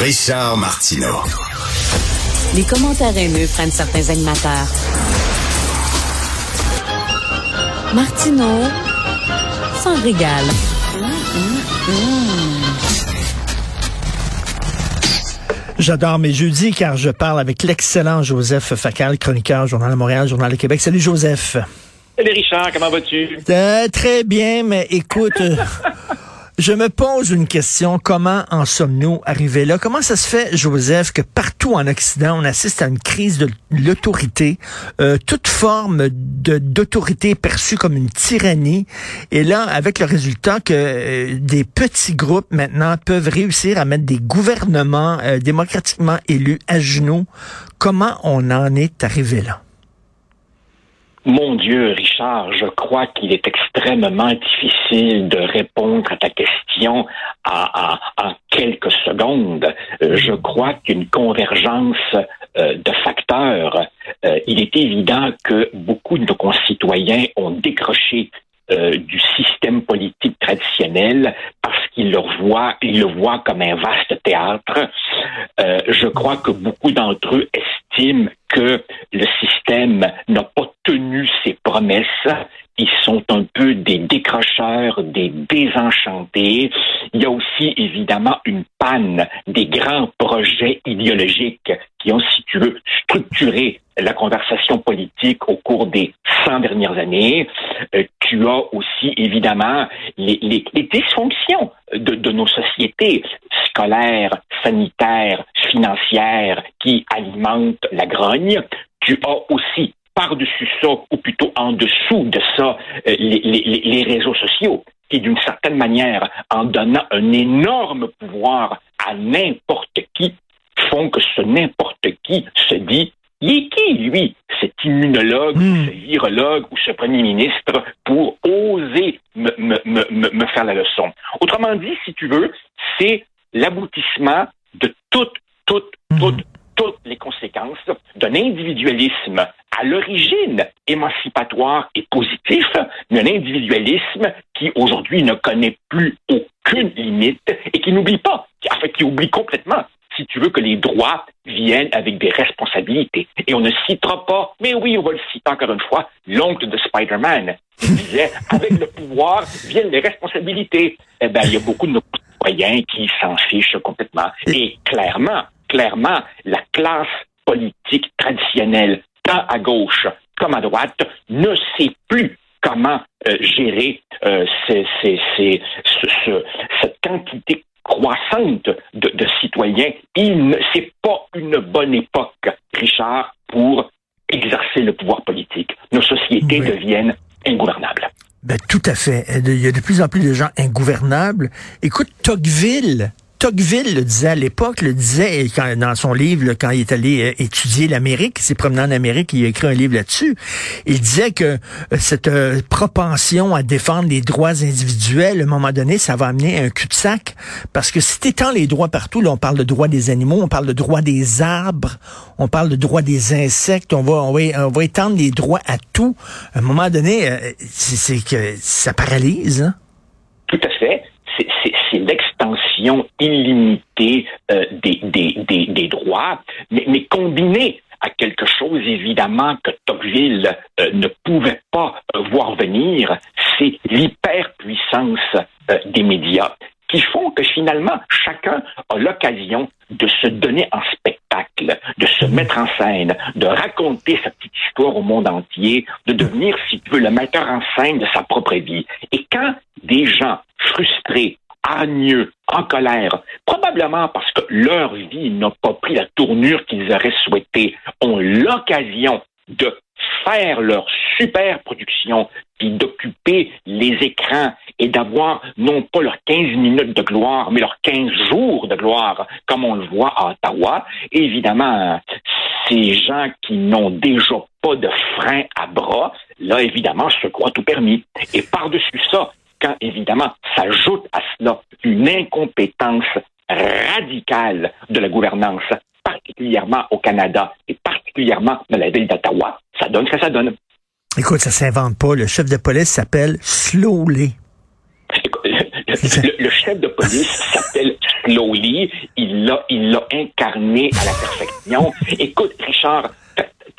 Richard Martineau. Les commentaires haineux prennent certains animateurs. Martineau s'en régale. J'adore mes jeudis car je parle avec l'excellent Joseph Facal, chroniqueur, Journal de Montréal, Journal de Québec. Salut Joseph. Salut Richard, comment vas-tu? Euh, très bien, mais écoute, euh, je me pose une question. Comment en sommes-nous arrivés là? Comment ça se fait, Joseph, que partout en Occident, on assiste à une crise de l'autorité, euh, toute forme d'autorité perçue comme une tyrannie, et là, avec le résultat que euh, des petits groupes maintenant peuvent réussir à mettre des gouvernements euh, démocratiquement élus à genoux. Comment on en est arrivé là? Mon Dieu, Richard, je crois qu'il est extrêmement difficile de répondre à ta question en, quelques secondes. Euh, je crois qu'une convergence euh, de facteurs, euh, il est évident que beaucoup de nos concitoyens ont décroché du système politique traditionnel parce qu'ils le voient, ils le voient comme un vaste théâtre. je crois que beaucoup d'entre eux estiment que le système n'a promesses. Ils sont un peu des décrocheurs, des désenchantés. Il y a aussi évidemment une panne des grands projets idéologiques qui ont, si tu veux, structuré la conversation politique au cours des 100 dernières années. Euh, tu as aussi évidemment les, les, dysfonctions de, nos sociétés scolaires, sanitaires, financières qui alimentent la grogne. Tu as aussi par-dessus ça, ou plutôt en dessous de ça, euh, les, les, les réseaux sociaux, qui d'une certaine manière, en donnant un énorme pouvoir à n'importe qui, font que ce n'importe qui se dit il est qui, lui, cet immunologue, Hmm. ce virologue ou ce premier ministre pour oser me, me, me, me faire la leçon? Autrement dit, si tu veux, c'est l'aboutissement de toutes, toutes, toutes, toutes les conséquences d'un individualisme à l'origine émancipatoire et positif, mais un individualisme qui aujourd'hui ne connaît plus aucune limite et qui n'oublie pas, en fait, qui oublie complètement si tu veux que les droits viennent avec des responsabilités. Et on ne citera pas, mais oui, on va le citer encore une fois, l'oncle de Spider-Man. Il disait, avec le pouvoir viennent les responsabilités. Eh bien, il y a beaucoup de nos citoyens qui s'en fichent complètement. Et clairement, clairement, la classe politique traditionnelle, tant à gauche comme à droite, ne sait plus comment euh, gérer euh, ces, ces, ces, ce, ce, cette quantité croissante de, de citoyens. Il ne, c'est pas une bonne époque, Richard, pour exercer le pouvoir politique. Nos sociétés Oui. deviennent ingouvernables. Ben, tout à fait. Il y a de plus en plus de gens ingouvernables. Écoute, Tocqueville, Tocqueville le disait à l'époque, le disait quand, dans son livre, quand il est allé euh, étudier l'Amérique, il s'est promené en Amérique, il a écrit un livre là-dessus. Il disait que euh, cette euh, propension à défendre les droits individuels, à un moment donné, ça va amener un cul-de-sac. Parce que si t'étends les droits partout, là, on parle de droits des animaux, on parle de droits des arbres, on parle de droits des insectes, on va, on va, étendre les droits à tout. À un moment donné, c'est que ça paralyse. Hein? Tout à fait. C'est l'extension illimitée euh, des, des, des, des droits, mais, mais combinée à quelque chose, évidemment, que Tocqueville euh, ne pouvait pas euh, voir venir, c'est l'hyperpuissance euh, des médias qui font que finalement, chacun a l'occasion de se donner en spectacle, de se mettre en scène, de raconter sa petite histoire au monde entier, de devenir, si tu veux, le metteur en scène de sa propre vie. Et quand des gens frustrés, hargneux, en colère, probablement parce que leur vie n'a pas pris la tournure qu'ils auraient souhaité, ont l'occasion de faire leur super production, puis d'occuper les écrans et d'avoir non pas leurs 15 minutes de gloire, mais leurs 15 jours de gloire, comme on le voit à Ottawa. Évidemment, ces gens qui n'ont déjà pas de frein à bras, là, évidemment, se croient tout permis. Et par-dessus ça, quand évidemment s'ajoute à cela une incompétence radicale de la gouvernance, particulièrement au Canada et particulièrement dans la ville d'Ottawa, ça donne ce que ça donne. Écoute, ça s'invente pas. Le chef de police s'appelle Slowly. le, chef de police s'appelle Slowly. Il l'a, il l'a incarné à la perfection. Écoute, Richard,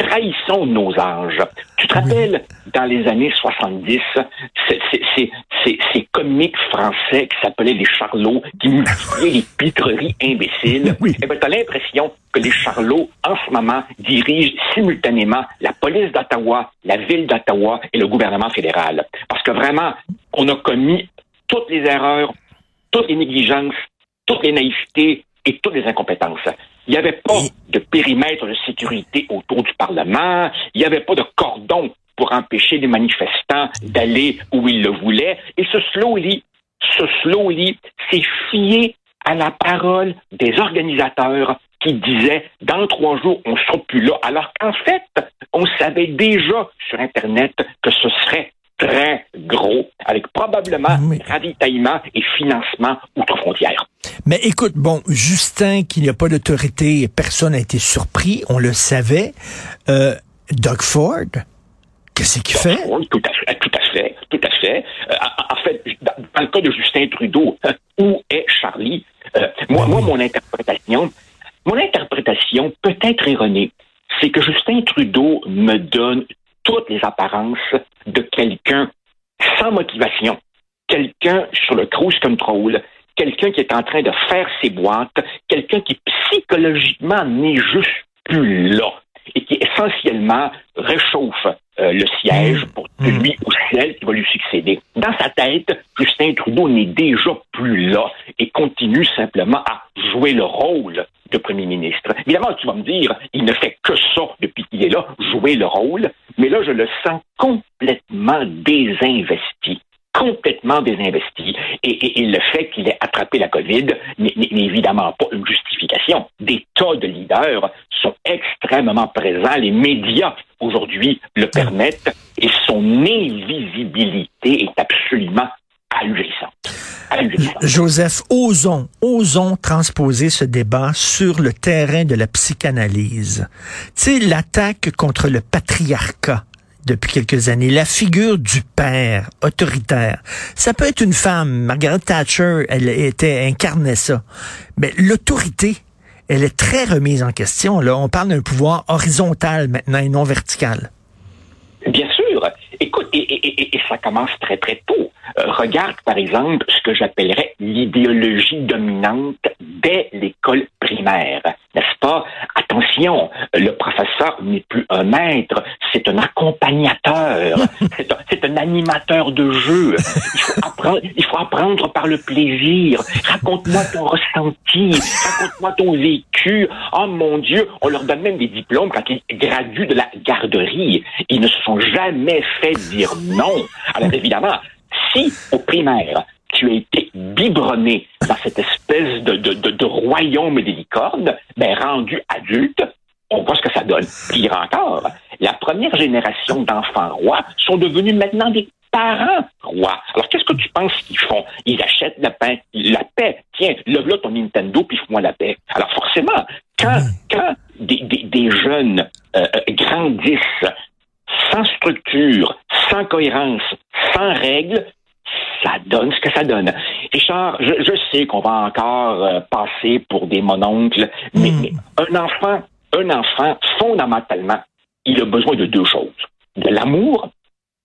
trahissons nos anges. Tu te rappelles, dans les années 70, ces comiques français qui s'appelaient les charlots, qui multipliaient les pitreries imbéciles. Oui. Eh ben, t'as l'impression que les charlots, en ce moment, dirigent simultanément la police d'Ottawa, la ville d'Ottawa et le gouvernement fédéral. Parce que vraiment, on a commis toutes les erreurs, toutes les négligences, toutes les naïvetés et toutes les incompétences. Il n'y avait pas de périmètre de sécurité autour du Parlement. Il n'y avait pas de cordon pour empêcher les manifestants d'aller où ils le voulaient. Et ce slowly, ce slowly s'est fié à la parole des organisateurs qui disaient dans trois jours, on ne sera plus là. Alors qu'en fait, on savait déjà sur Internet que ce serait très gros, avec probablement ravitaillement et financement outre-frontières. Mais écoute, bon, Justin, qu'il n'y a pas d'autorité, personne n'a été surpris, on le savait. Euh, Doug Ford, qu'est-ce qu'il fait? tout à fait, tout à fait, tout à fait. Euh, en, fait, dans, le cas de Justin Trudeau, où est Charlie? Euh, moi, moi, mon interprétation, mon interprétation peut être erronée. C'est que Justin Trudeau me donne toutes les apparences de quelqu'un sans motivation, quelqu'un sur le cruise control, quelqu'un qui est en train de faire ses boîtes, quelqu'un qui psychologiquement n'est juste plus là et qui essentiellement réchauffe euh, le siège pour mmh. celui ou celle qui va lui succéder. Dans sa tête, Justin Trudeau n'est déjà plus là et continue simplement à jouer le rôle de premier ministre. Évidemment, tu vas me dire, il ne fait que ça depuis qu'il est là, jouer le rôle, mais là, je le sens complètement désinvesti complètement désinvesti. Et, le fait qu'il ait attrapé la COVID n'est évidemment pas une justification. Des tas de leaders sont extrêmement présents. Les médias aujourd'hui le permettent et son invisibilité est absolument ahurissante. Joseph, osons, osons transposer ce débat sur le terrain de la psychanalyse. Tu sais, l'attaque contre le patriarcat depuis quelques années, la figure du père autoritaire. Ça peut être une femme. Margaret Thatcher, elle était incarnait ça. Mais l'autorité, elle est très remise en question. Là, on parle d'un pouvoir horizontal maintenant et non vertical. Et, ça commence très très tôt. Euh, regarde par exemple ce que j'appellerais l'idéologie dominante dès l'école primaire, n'est-ce pas? Attention, le professeur n'est plus un maître, c'est un accompagnateur, c'est un, animateur de jeu. Il faut, apprendre, il faut apprendre par le plaisir. Raconte-moi ton ressenti, raconte-moi ton vécu. Oh mon Dieu, on leur donne même des diplômes quand ils graduent de la garderie. Ils ne se sont jamais fait dire non. Alors évidemment, si au primaire, tu as été biberonné dans cette espèce de, de, de, de royaume des licornes, ben, rendu adulte, on voit ce que ça donne. Pire encore, la première génération d'enfants rois sont devenus maintenant des parents rois. Alors, qu'est-ce que tu penses qu'ils font? Ils achètent la paix, la paix. Tiens, lève-là ton Nintendo, puis fais-moi la paix. Alors, forcément, quand, quand des, des, des jeunes euh, euh grandissent sans structure, sans cohérence, sans règles, ça donne ce que ça donne. Richard, je, sais qu'on va encore euh, passer pour des mononcles, mais, hmm. un enfant, un enfant, fondamentalement, il a besoin de deux choses. De l'amour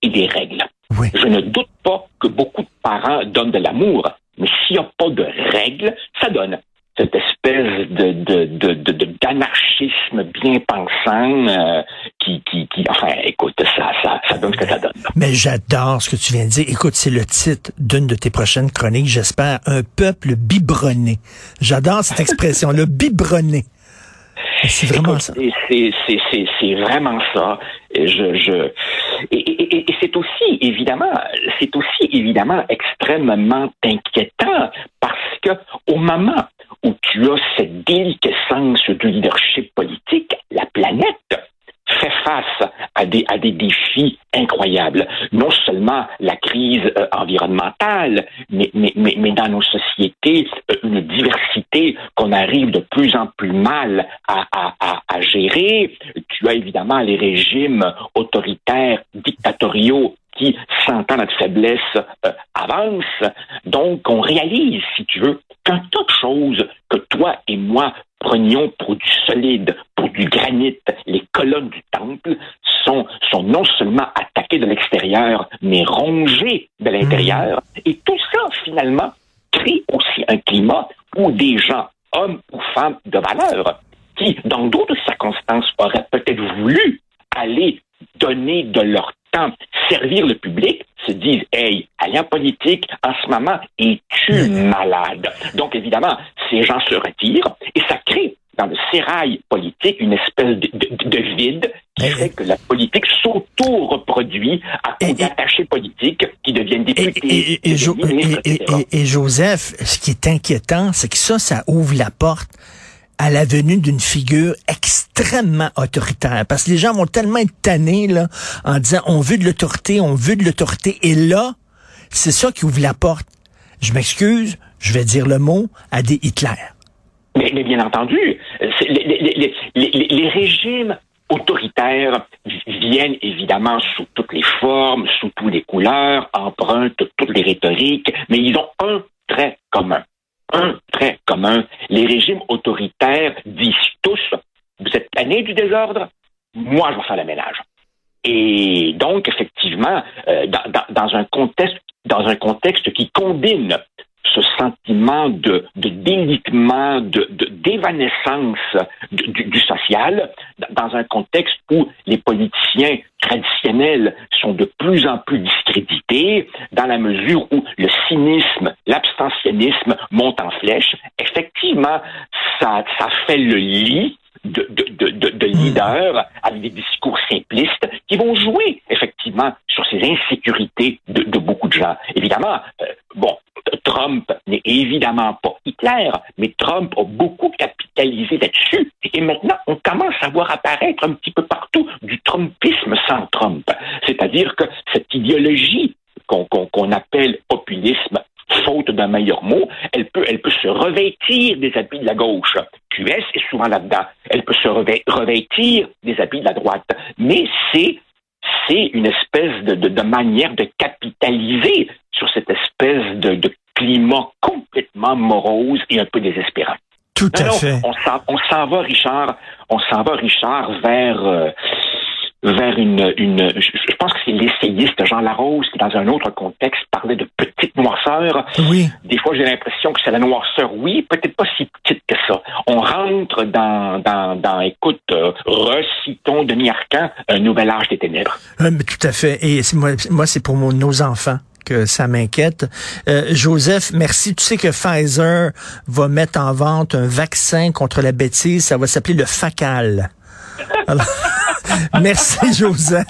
et des règles. Je ne doute pas que beaucoup de parents donnent de l'amour, mais s'il n'y a pas de règles, ça donne cette espèce de, de, d'anarchisme bien pensant euh, Mais j'adore ce que tu viens de dire. Écoute, c'est le titre d'une de tes prochaines chroniques, j'espère, un peuple biberonné. J'adore cette expression, le biberonné. C'est vraiment ça. C'est vraiment ça. Je, je, et, et, c'est aussi évidemment, c'est aussi évidemment extrêmement inquiétant parce que au moment où tu as cette déliquescence du leadership politique, la planète face à des, à des défis incroyables. Non seulement la crise euh, environnementale, mais, mais, mais, dans nos sociétés, euh, une diversité qu'on arrive de plus en plus mal à, à, à, gérer. Tu as évidemment les régimes autoritaires, dictatoriaux qui, sentant notre faiblesse, euh, avance. Donc, on réalise, si tu veux, qu'un tas de choses que toi et moi prenions pour du solide, pour du granit, les colonnes du temple sont, sont non seulement attaquées de l'extérieur, mais rongées de l'intérieur. Mmh. Et tout ça, finalement, crée aussi un climat où des gens, hommes ou femmes de valeur, qui, dans d'autres circonstances, auraient peut-être voulu aller donner de leur temps, servir le public, se disent, hey, aller en politique, en ce moment, es-tu malade? Donc, évidemment, ces gens se retirent et ça crée dans le sérail politique une espèce de, vide qui fait que la politique s'auto-reproduit à cause d'attachés politiques qui deviennent députés. et, Joseph, ce qui est inquiétant, c'est que ça, ça ouvre la porte à la venue d'une figure extrêmement autoritaire. Parce que les gens vont tellement être tannés là, en disant on veut de l'autorité, on veut de l'autorité. Et là, c'est ça qui ouvre la porte. Je m'excuse, je vais dire le mot, à des Hitler. Mais, bien entendu, les, les régimes autoritaires viennent évidemment sous toutes les formes, sous toutes les couleurs, empruntent toutes les rhétoriques, mais ils ont un trait commun un trait commun. Les régimes autoritaires disent tous, vous êtes tanné du désordre, moi je vais faire le ménage. Et donc, effectivement, euh, dans, un contexte, dans qui combine ce sentiment de, délitement, d'évanescence du, social, dans un contexte où les politiciens traditionnels sont de plus en plus discrédités, dans la mesure où le cynisme, l'abstentionnisme montent en flèche, effectivement, ça, ça fait le lit de, de, de, de, hmm. leaders avec des discours simplistes qui vont jouer effectivement sur ces insécurités de, de beaucoup de gens. Évidemment, euh, bon, Trump n'est évidemment pas Hitler, mais Trump a beaucoup capitalisé là-dessus. Et maintenant, on commence à voir apparaître un petit peu partout du Trumpisme sans Trump. C'est-à-dire que cette idéologie qu'on appelle populisme faute d'un meilleur mot, elle peut, elle peut se revêtir des habits de la gauche. QS est souvent là-dedans. Elle peut se revêtir des habits de la droite. Mais c'est c'est une espèce de, de, manière de capitaliser sur cette espèce de, de climat complètement morose et un peu désespérant. Tout à fait. On s'en va, Richard, on s'en va, Richard, vers euh, vers une, une je pense que c'est l'essayiste Jean Larose qui, dans un autre contexte, parlait de petite noirceur. Oui. Des fois, j'ai l'impression que c'est la noirceur, oui, peut-être pas si petite que ça. On rentre dans, dans, dans écoute, euh, recitons Denis Arcan, un nouvel âge des ténèbres. Euh, tout à fait. Et moi, moi c'est pour nos enfants que ça m'inquiète. Euh, Joseph, merci. Tu sais que Pfizer va mettre en vente un vaccin contre la bêtise. Ça va s'appeler le FACAL. Merci, Joseph.